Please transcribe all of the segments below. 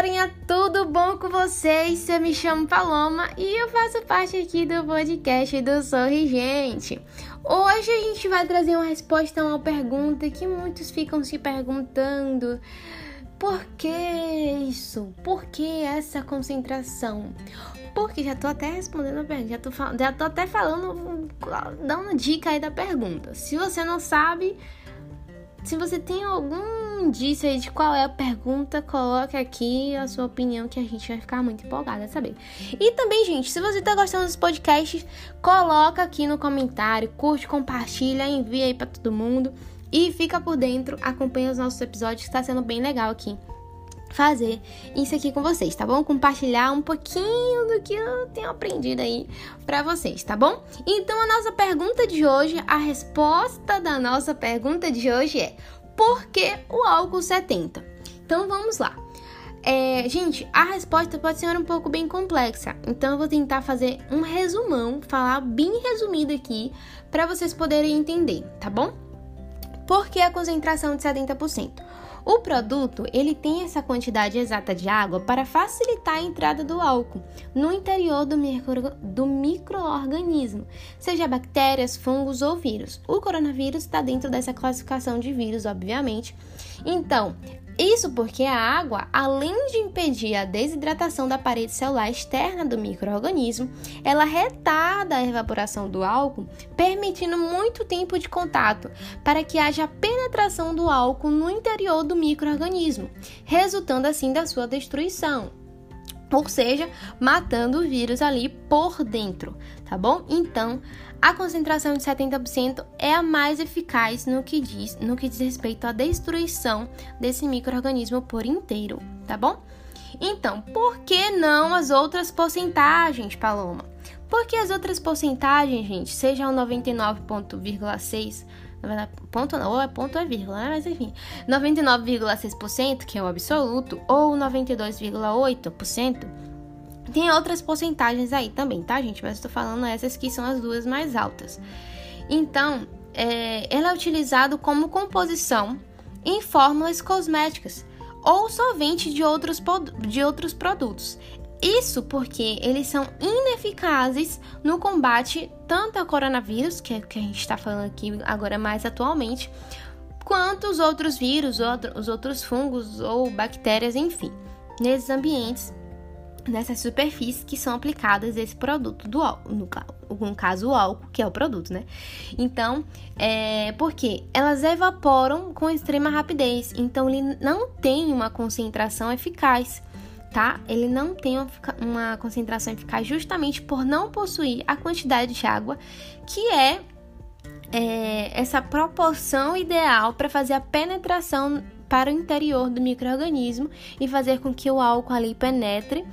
galerinha, tudo bom com vocês? Eu me chamo Paloma e eu faço parte aqui do podcast do Sorrigente. Hoje a gente vai trazer uma resposta a uma pergunta que muitos ficam se perguntando. Por que isso? Por que essa concentração? Porque já tô até respondendo a pergunta, já tô, já tô até falando, dando dica aí da pergunta. Se você não sabe, se você tem algum indício aí de qual é a pergunta, coloque aqui a sua opinião que a gente vai ficar muito empolgada a saber. E também, gente, se você tá gostando dos podcasts, coloca aqui no comentário, curte, compartilha, envia aí para todo mundo e fica por dentro, acompanha os nossos episódios que tá sendo bem legal aqui fazer isso aqui com vocês, tá bom? Compartilhar um pouquinho do que eu tenho aprendido aí para vocês, tá bom? Então a nossa pergunta de hoje, a resposta da nossa pergunta de hoje é: por que o álcool 70? Então vamos lá. É, gente, a resposta pode ser um pouco bem complexa, então eu vou tentar fazer um resumão, falar bem resumido aqui para vocês poderem entender, tá bom? Por que a concentração de 70%? O produto, ele tem essa quantidade exata de água para facilitar a entrada do álcool no interior do, micro, do microorganismo, seja bactérias, fungos ou vírus. O coronavírus está dentro dessa classificação de vírus, obviamente. Então, isso porque a água, além de impedir a desidratação da parede celular externa do microorganismo, ela retarda a evaporação do álcool, permitindo muito tempo de contato para que haja penetração do álcool no interior do microorganismo, resultando assim da sua destruição ou seja, matando o vírus ali por dentro, tá bom? Então, a concentração de 70% é a mais eficaz no que diz, no que diz respeito à destruição desse microorganismo por inteiro, tá bom? Então, por que não as outras porcentagens, Paloma? Porque as outras porcentagens, gente, sejam 99,6 ponto não, ou é ponto é vírgula, né? Mas enfim, 99,6%, que é o absoluto, ou 92,8%, tem outras porcentagens aí também, tá, gente? Mas eu tô falando essas que são as duas mais altas. Então, é, ela é utilizado como composição em fórmulas cosméticas ou solvente de outros, de outros produtos. Isso porque eles são ineficazes no combate tanto ao coronavírus, que é que a gente está falando aqui agora mais atualmente, quanto os outros vírus, os outros fungos ou bactérias, enfim, nesses ambientes, nessas superfícies que são aplicadas esse produto do álcool, no, no caso o álcool, que é o produto, né? Então, é porque elas evaporam com extrema rapidez, então ele não tem uma concentração eficaz tá? Ele não tem uma concentração eficaz justamente por não possuir a quantidade de água que é, é essa proporção ideal para fazer a penetração para o interior do microorganismo e fazer com que o álcool ali penetre,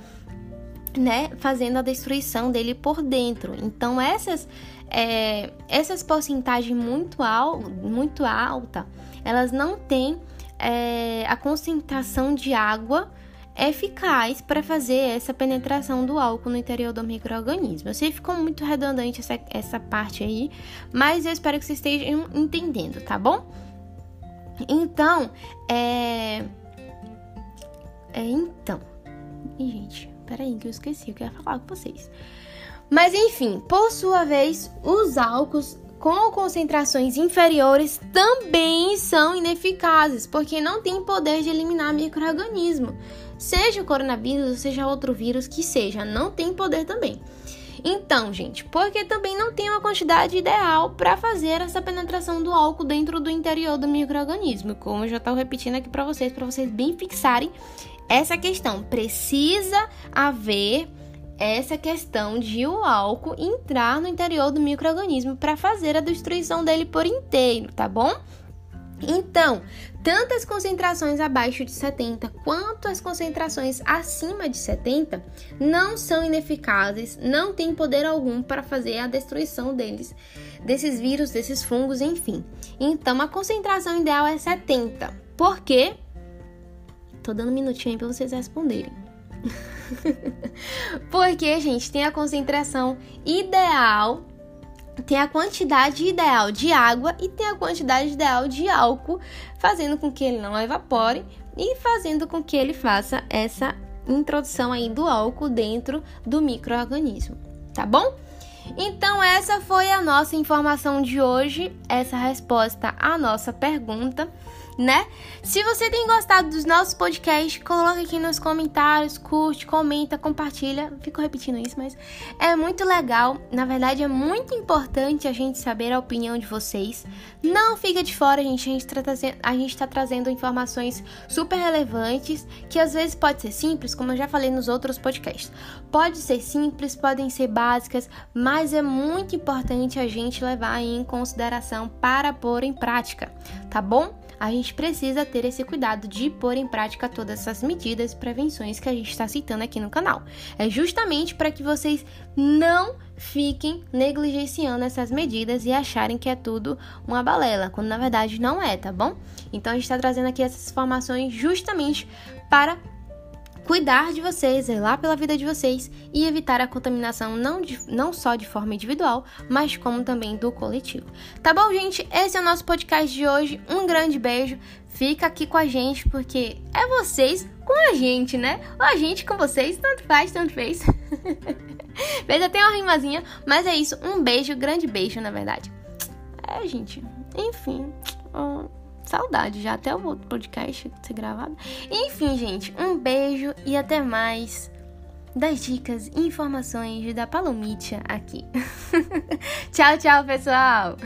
né, fazendo a destruição dele por dentro. Então essas é, essas porcentagens muito, al muito alta, elas não têm é, a concentração de água eficaz para fazer essa penetração do álcool no interior do microorganismo. Eu sei que ficou muito redundante essa, essa parte aí, mas eu espero que vocês estejam entendendo, tá bom? Então, é. É, então. E, gente, peraí que eu esqueci o que eu ia falar com vocês. Mas enfim, por sua vez, os álcools com concentrações inferiores também são ineficazes, porque não têm poder de eliminar microorganismo. Seja o coronavírus, seja outro vírus que seja, não tem poder também. Então, gente, porque também não tem uma quantidade ideal para fazer essa penetração do álcool dentro do interior do microorganismo, como eu já estou repetindo aqui para vocês, para vocês bem fixarem essa questão. Precisa haver essa questão de o álcool entrar no interior do microorganismo para fazer a destruição dele por inteiro, tá bom? Então, tanto as concentrações abaixo de 70 quanto as concentrações acima de 70 não são ineficazes, não têm poder algum para fazer a destruição deles, desses vírus, desses fungos, enfim. Então, a concentração ideal é 70. Por quê? Tô dando um minutinho aí para vocês responderem. Porque, gente, tem a concentração ideal tem a quantidade ideal de água e tem a quantidade ideal de álcool, fazendo com que ele não evapore e fazendo com que ele faça essa introdução aí do álcool dentro do microorganismo, tá bom? Então essa foi a nossa informação de hoje, essa resposta à nossa pergunta né? Se você tem gostado dos nossos podcasts, coloca aqui nos comentários, curte, comenta, compartilha. Fico repetindo isso, mas é muito legal. Na verdade, é muito importante a gente saber a opinião de vocês. Não fica de fora, gente. A gente está trazendo, tá trazendo informações super relevantes que às vezes pode ser simples, como eu já falei nos outros podcasts. Pode ser simples, podem ser básicas, mas é muito importante a gente levar em consideração para pôr em prática, tá bom? A gente precisa ter esse cuidado de pôr em prática todas essas medidas e prevenções que a gente está citando aqui no canal. É justamente para que vocês não fiquem negligenciando essas medidas e acharem que é tudo uma balela, quando na verdade não é, tá bom? Então a gente está trazendo aqui essas informações justamente para cuidar de vocês, zelar pela vida de vocês e evitar a contaminação não, de, não só de forma individual, mas como também do coletivo. Tá bom, gente? Esse é o nosso podcast de hoje. Um grande beijo. Fica aqui com a gente porque é vocês com a gente, né? Ou a gente com vocês, tanto faz, tanto fez. Fez até uma rimazinha, mas é isso. Um beijo, grande beijo, na verdade. É, gente. Enfim. Saudade já até o outro podcast ser gravado. Enfim, gente, um beijo e até mais das dicas e informações da Palomitia aqui. tchau, tchau, pessoal!